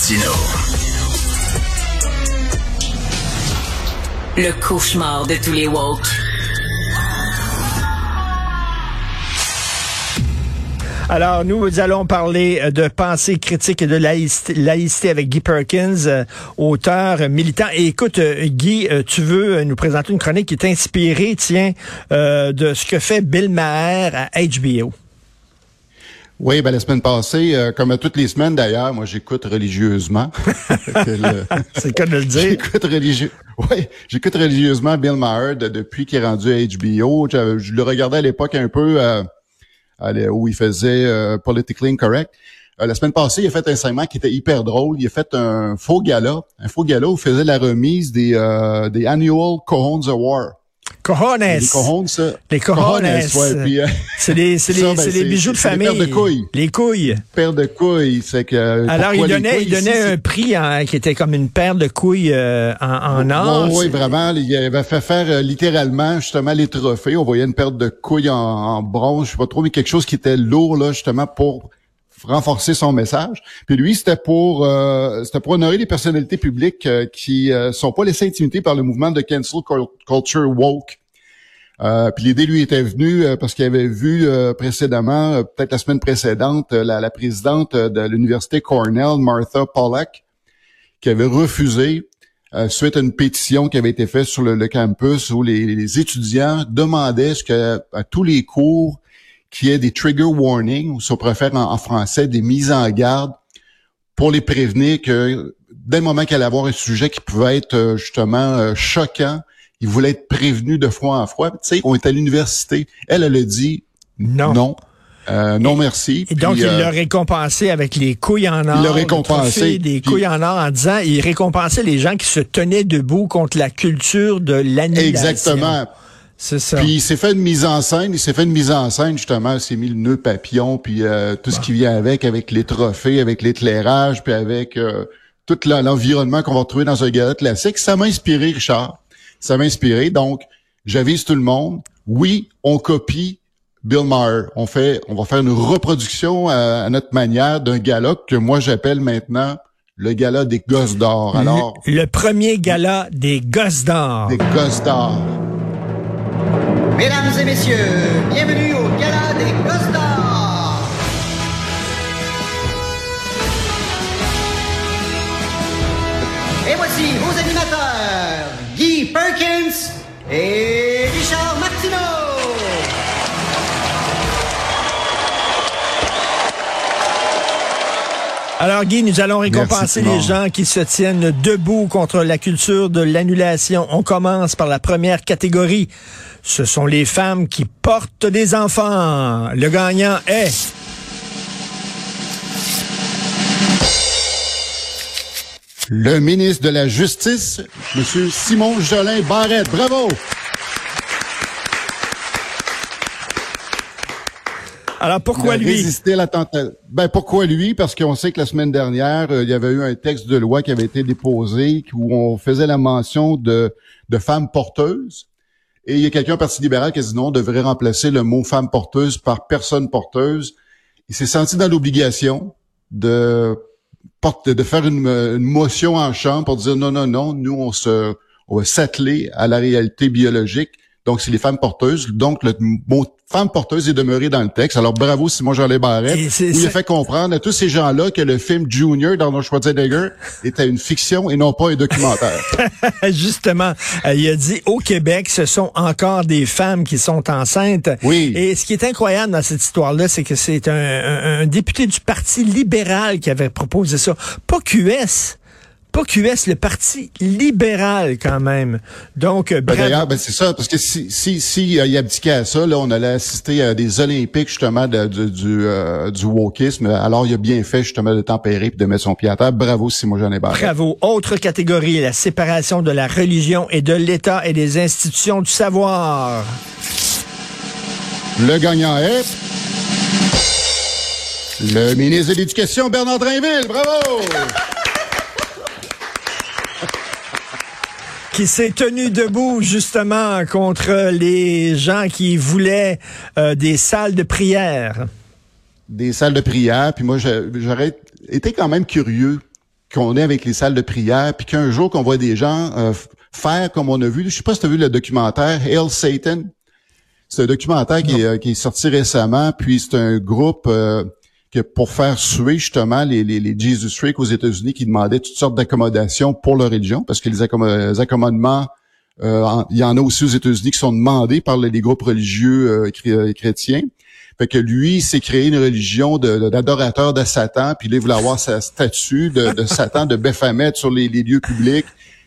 Martino. Le cauchemar de tous les woke. Alors, nous allons parler euh, de pensée critique et de laïcité, laïcité avec Guy Perkins, euh, auteur, militant. Et écoute, euh, Guy, tu veux nous présenter une chronique qui est inspirée, tiens, de ce que fait Bill Maher à HBO. Oui, ben la semaine passée, comme toutes les semaines d'ailleurs, moi j'écoute religieusement. C'est le cas de le dire. J'écoute religieux. Oui, j'écoute religieusement Bill Maher depuis qu'il est rendu à HBO. Je, le regardais à l'époque un peu où il faisait euh, Politically Incorrect. Euh, la semaine passée, il a fait un segment qui était hyper drôle. Il a fait un faux gala, un faux gala où il faisait la remise des, euh, des Annual Cojones Awards. Cojones. Les cojones, ça. Les cojones. Ouais, c'est les, c'est ben, les bijoux de famille. Les paires de couilles. Les couilles. Paire de couilles. C'est que. Alors, il donnait, il donnait un prix qui était comme une paire de couilles euh, en, en or. Oui, vraiment. Il avait fait faire euh, littéralement, justement, les trophées. On voyait une paire de couilles en, en bronze, je sais pas trop, mais quelque chose qui était lourd, là, justement, pour renforcer son message. Puis lui, c'était pour euh, c'était pour honorer les personnalités publiques euh, qui euh, sont pas laissées intimider par le mouvement de cancel culture woke. puis l'idée lui était venue parce qu'il avait vu précédemment, peut-être la semaine précédente, la, la, présidente de l'université Cornell, Martha Pollack, qui avait refusé suite à une pétition qui avait été faite sur le, campus où les, les, étudiants demandaient ce que à tous les cours qui ait des trigger warnings, ou si on préfère en, français, des mises en garde pour les prévenir que dès le moment qu'elle allait avoir un sujet qui pouvait être euh, justement euh, choquant, ils voulaient être prévenus de fois en fois. Tu sais, on est à l'université. Elle, elle a dit non. Non. Euh, non, merci. Et donc, il l'a récompensé avec les couilles en or. Il l'a récompensé. Des couilles en or en disant, il récompensait les gens qui se tenaient debout contre la culture de l'annulation. Exactement. C'est ça. Puis il s'est fait une mise en scène, il s'est fait une mise en scène justement, il s'est mis le nœud papillon, puis euh, tout ce qui vient avec, avec les trophées, avec l'éclairage, puis avec euh, tout l'environnement qu'on va retrouver dans un gala classique. Ça m'a inspiré, Richard. Ça m'a inspiré. Donc, j'avise tout le monde. Oui, on copie Bill Maher. On fait, on va faire une reproduction à, notre manière d'un gala que moi j'appelle maintenant le gala des gosses d'or. Alors, le premier gala des gosses d'or. Des gosses d'or. Mesdames et messieurs, bienvenue au Gala des Costa. Et voici vos animateurs, Guy Perkins et Richard Martineau. Alors Guy, nous allons récompenser les gens qui se tiennent debout contre la culture de l'annulation. On commence par la première catégorie. Ce sont les femmes qui portent des enfants. Le gagnant est... Le ministre de la Justice, M. Simon Jolin Barrette. Bravo! Alors pourquoi lui? Résister la. Ben pourquoi lui? Parce qu'on sait que la semaine dernière, euh, il y avait eu un texte de loi qui avait été déposé où on faisait la mention de de femmes porteuses. Et il y a quelqu'un au Parti libéral qui a dit non, on devrait remplacer le mot femme porteuse par personne porteuse. Il s'est senti dans l'obligation de de faire une, une, motion en chambre pour dire non, non, non, nous on se on va s'atteler à la réalité biologique donc, c'est les femmes porteuses. Donc, le mot femme porteuse est demeuré dans le texte. Alors, bravo Simon Jean Barrette. Où il a fait comprendre à tous ces gens-là que le film Junior d'Arnold Schwarzenegger était une fiction et non pas un documentaire. Justement, euh, il a dit au Québec, ce sont encore des femmes qui sont enceintes. Oui. Et ce qui est incroyable dans cette histoire-là, c'est que c'est un, un, un député du Parti libéral qui avait proposé ça. Pas QS pas QS, le parti libéral quand même. Donc, ben d'ailleurs, ben c'est ça, parce que si si si euh, il abdiquait à ça, là, on allait assister à des Olympiques justement de, du euh, du wokisme. Alors, il a bien fait justement de tempérer et de mettre son pied à terre. Bravo, Simon Jean Bravo. Autre catégorie, la séparation de la religion et de l'État et des institutions du savoir. Le gagnant est le ministre de l'Éducation, Bernard Drinville. Bravo! Qui s'est tenu debout justement contre les gens qui voulaient euh, des salles de prière. Des salles de prière, puis moi j'aurais été quand même curieux qu'on est avec les salles de prière, puis qu'un jour qu'on voit des gens euh, faire comme on a vu. Je sais pas si tu as vu le documentaire Hail Satan. C'est un documentaire qui est, qui est, sorti récemment, puis c'est un groupe euh, que pour faire suer justement les, les, les Jesus Freak aux États-Unis qui demandaient toutes sortes d'accommodations pour leur religion, parce que les, accommodements, euh, il y en a aussi aux États-Unis qui sont demandés par les, groupes religieux euh, chrétiens. Fait que lui, s'est créé une religion d'adorateur de, de, Satan, puis il voulait avoir sa statue de, de Satan, de Baphomet sur les, les lieux publics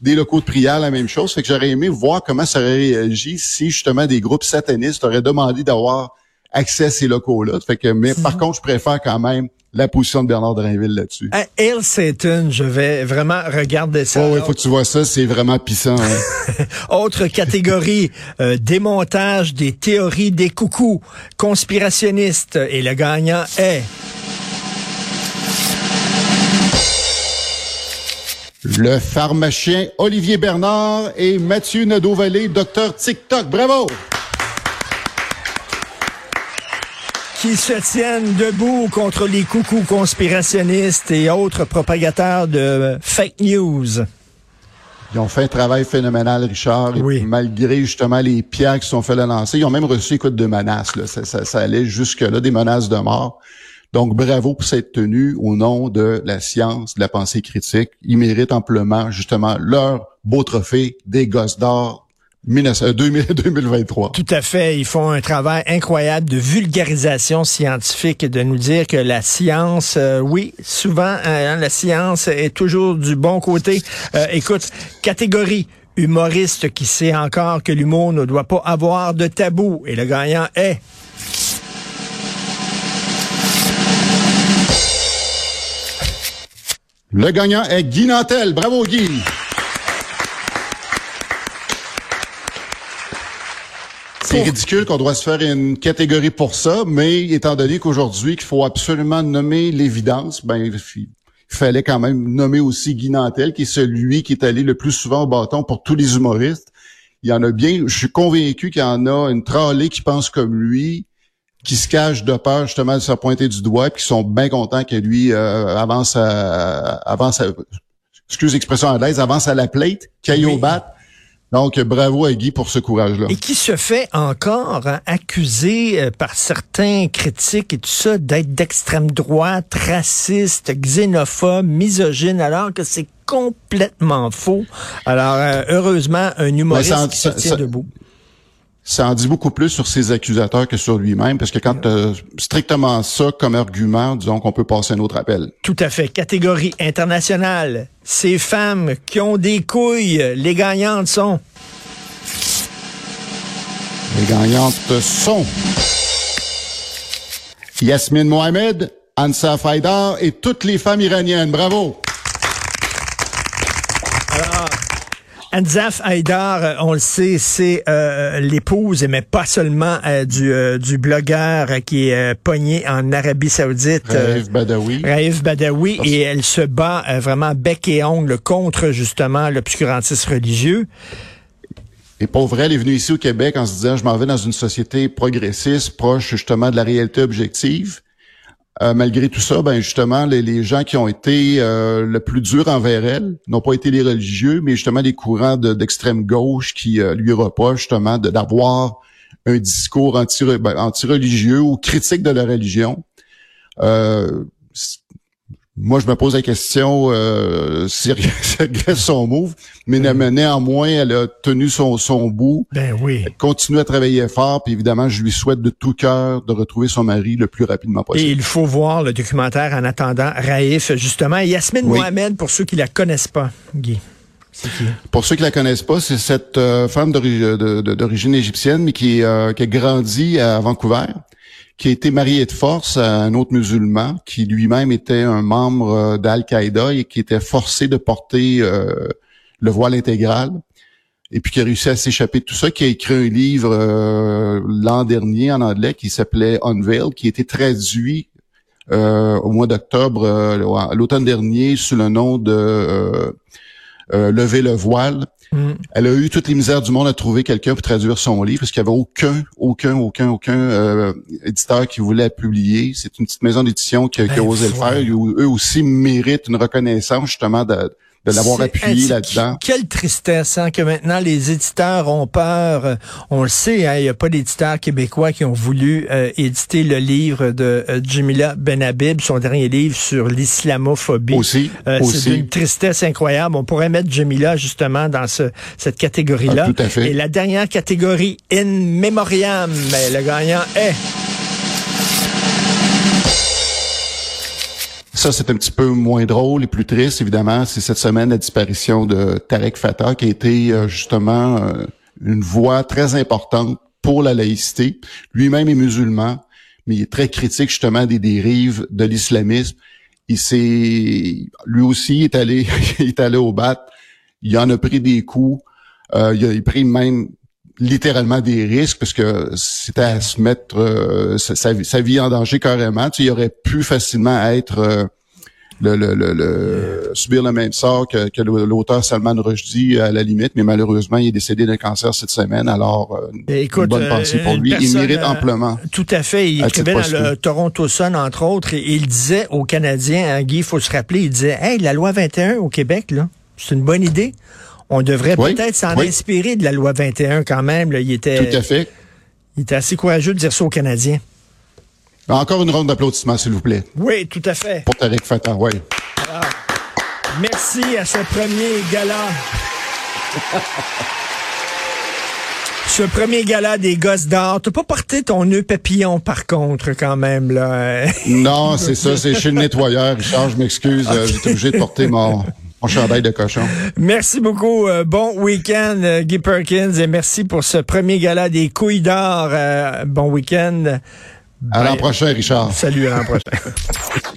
des locaux de prière, la même chose. Fait que j'aurais aimé voir comment ça aurait réagi si justement des groupes satanistes auraient demandé d'avoir accès à ces locaux-là. Fait que, mais par contre, je préfère quand même la position de Bernard Drainville là-dessus. À El Satan, je vais vraiment regarder ça. Oh, il faut que tu vois ça, c'est vraiment pissant. Hein. Autre catégorie, euh, démontage des théories des coucous, conspirationnistes, et le gagnant est... Le pharmacien Olivier Bernard et Mathieu Nadeau-Vallée, docteur TikTok. Bravo! Qui se tiennent debout contre les coucous conspirationnistes et autres propagateurs de fake news. Ils ont fait un travail phénoménal, Richard. Oui. malgré justement les pierres qui sont fait lancer, ils ont même reçu écoute de menaces. Là. Ça, ça, ça allait jusque-là, des menaces de mort. Donc, bravo pour cette tenue au nom de la science, de la pensée critique. Ils méritent amplement, justement, leur beau trophée des gosses d'or 2023. Tout à fait. Ils font un travail incroyable de vulgarisation scientifique, de nous dire que la science, euh, oui, souvent, hein, la science est toujours du bon côté. Euh, écoute, catégorie humoriste qui sait encore que l'humour ne doit pas avoir de tabou. Et le gagnant est... Le gagnant est Guy Nantel. Bravo, Guy. C'est ridicule qu'on doit se faire une catégorie pour ça, mais étant donné qu'aujourd'hui, qu'il faut absolument nommer l'évidence, ben, il fallait quand même nommer aussi Guy Nantel, qui est celui qui est allé le plus souvent au bâton pour tous les humoristes. Il y en a bien, je suis convaincu qu'il y en a une tralée qui pense comme lui, qui se cachent de peur justement de se pointer du doigt, puis qui sont bien contents que lui euh, avance à, avance à, excuse l'expression anglaise, avance à la plate, qu'il au bat. Donc, bravo à Guy pour ce courage-là. Et qui se fait encore hein, accuser euh, par certains critiques et tout ça d'être d'extrême droite, raciste, xénophobe, misogyne, alors que c'est complètement faux. Alors, euh, heureusement, un humoriste qui se tient debout ça en dit beaucoup plus sur ses accusateurs que sur lui-même, parce que quand tu strictement ça comme argument, disons qu'on peut passer un autre appel. Tout à fait. Catégorie internationale. Ces femmes qui ont des couilles, les gagnantes sont... Les gagnantes sont... Yasmine Mohamed, Ansa Faidar et toutes les femmes iraniennes. Bravo! Anzaf Haïdar, euh, on le sait, c'est euh, l'épouse, mais pas seulement euh, du, du blogueur qui est pogné en Arabie Saoudite. Raif Badawi. Raif Badawi, et elle se bat vraiment bec et ongle contre justement l'obscurantisme religieux. Et pour vrai, elle est venue ici au Québec en se disant, je m'en vais dans une société progressiste, proche justement de la réalité objective. Euh, malgré tout ça, ben justement, les, gens qui ont été euh, le plus durs envers elle n'ont pas été les religieux, mais justement les courants d'extrême gauche qui euh, lui reprochent justement d'avoir un discours ben, anti-religieux ou critique de la religion. Moi, je me pose la question euh, si elle son move, mais ben néanmoins, elle a tenu son, son bout. Ben oui. Elle continue à travailler fort, puis évidemment, je lui souhaite de tout cœur de retrouver son mari le plus rapidement possible. Et il faut voir le documentaire en attendant Raif, justement. Yasmine Mohamed, pour ceux qui la connaissent pas, Guy. Pour ceux qui la connaissent pas, c'est cette euh, femme d'origine égyptienne, mais qui, euh, qui a grandi à Vancouver qui a été marié de force à un autre musulman qui lui-même était un membre euh, d'Al-Qaïda et qui était forcé de porter euh, le voile intégral et puis qui a réussi à s'échapper de tout ça, qui a écrit un livre euh, l'an dernier en anglais qui s'appelait Unveil, qui a été traduit au mois d'octobre, l'automne dernier, sous le nom de Lever le voile. Elle a eu toutes les misères du monde à trouver quelqu'un pour traduire son livre parce qu'il n'y avait aucun, aucun, aucun, aucun euh, éditeur qui voulait publier. C'est une petite maison d'édition qui, qui a Ben, osé le faire. Eux aussi méritent une reconnaissance justement de, de l'avoir C'est appuyé là-dedans. Quelle tristesse hein, que maintenant les éditeurs ont peur. On le sait, hein, il n'y a pas d'éditeurs québécois qui ont voulu euh, éditer le livre de euh, Jamila Benhabib, son dernier livre sur l'islamophobie. Aussi, Euh, c'est aussi. d'une tristesse incroyable. On pourrait mettre Jamila justement dans ce, cette catégorie-là. Ah, tout à fait. Et la dernière catégorie, In Memoriam, ben, le gagnant est... Ça, c'est un petit peu moins drôle et plus triste, évidemment. C'est cette semaine la disparition de Tarek Fatah, qui a été euh, justement euh, une voix très importante pour la laïcité. Lui-même est musulman, mais il est très critique justement des dérives de l'islamisme. Il s'est, lui aussi est allé, est allé au bat. Il en a pris des coups. Euh, il a pris même littéralement des risques parce que c'était à se mettre euh, sa, sa vie- sa vie en danger carrément. Tu sais, il aurait pu facilement être euh, le, le, le, le- subir le même sort que, que l'auteur Salman Rushdie à la limite, mais malheureusement, il est décédé d'un cancer cette semaine. Alors, euh, Ben, écoute, une bonne euh, pensée pour une lui. personne, il mérite euh, amplement. Tout à fait. Il écrivait dans le. Toronto Sun, entre autres, et il disait aux Canadiens, hein, Guy, il faut se rappeler, il disait, hey, la loi 21 au Québec, là, c'est une bonne idée. On devrait Oui, peut-être s'en oui. inspirer de la loi 21 quand même. Là. Il, était, Tout à fait. il était assez courageux de dire ça aux Canadiens. Encore une ronde d'applaudissements, s'il vous plaît, Oui, tout à fait. pour Tarek Fatah. Ouais. Merci à ce premier gala. Ce premier gala des gosses d'or. T'as pas porté ton nœud papillon, par contre, quand même, là. Non, c'est ça, c'est chez le nettoyeur, Richard, je m'excuse, euh, j'étais obligé de porter mon, mon chandail de cochon. Merci beaucoup. Euh, bon week-end, euh, Guy Perkins, et merci pour ce premier gala des couilles d'or. Euh, bon week-end. À l'an prochain, Richard. Salut, à l'an prochain.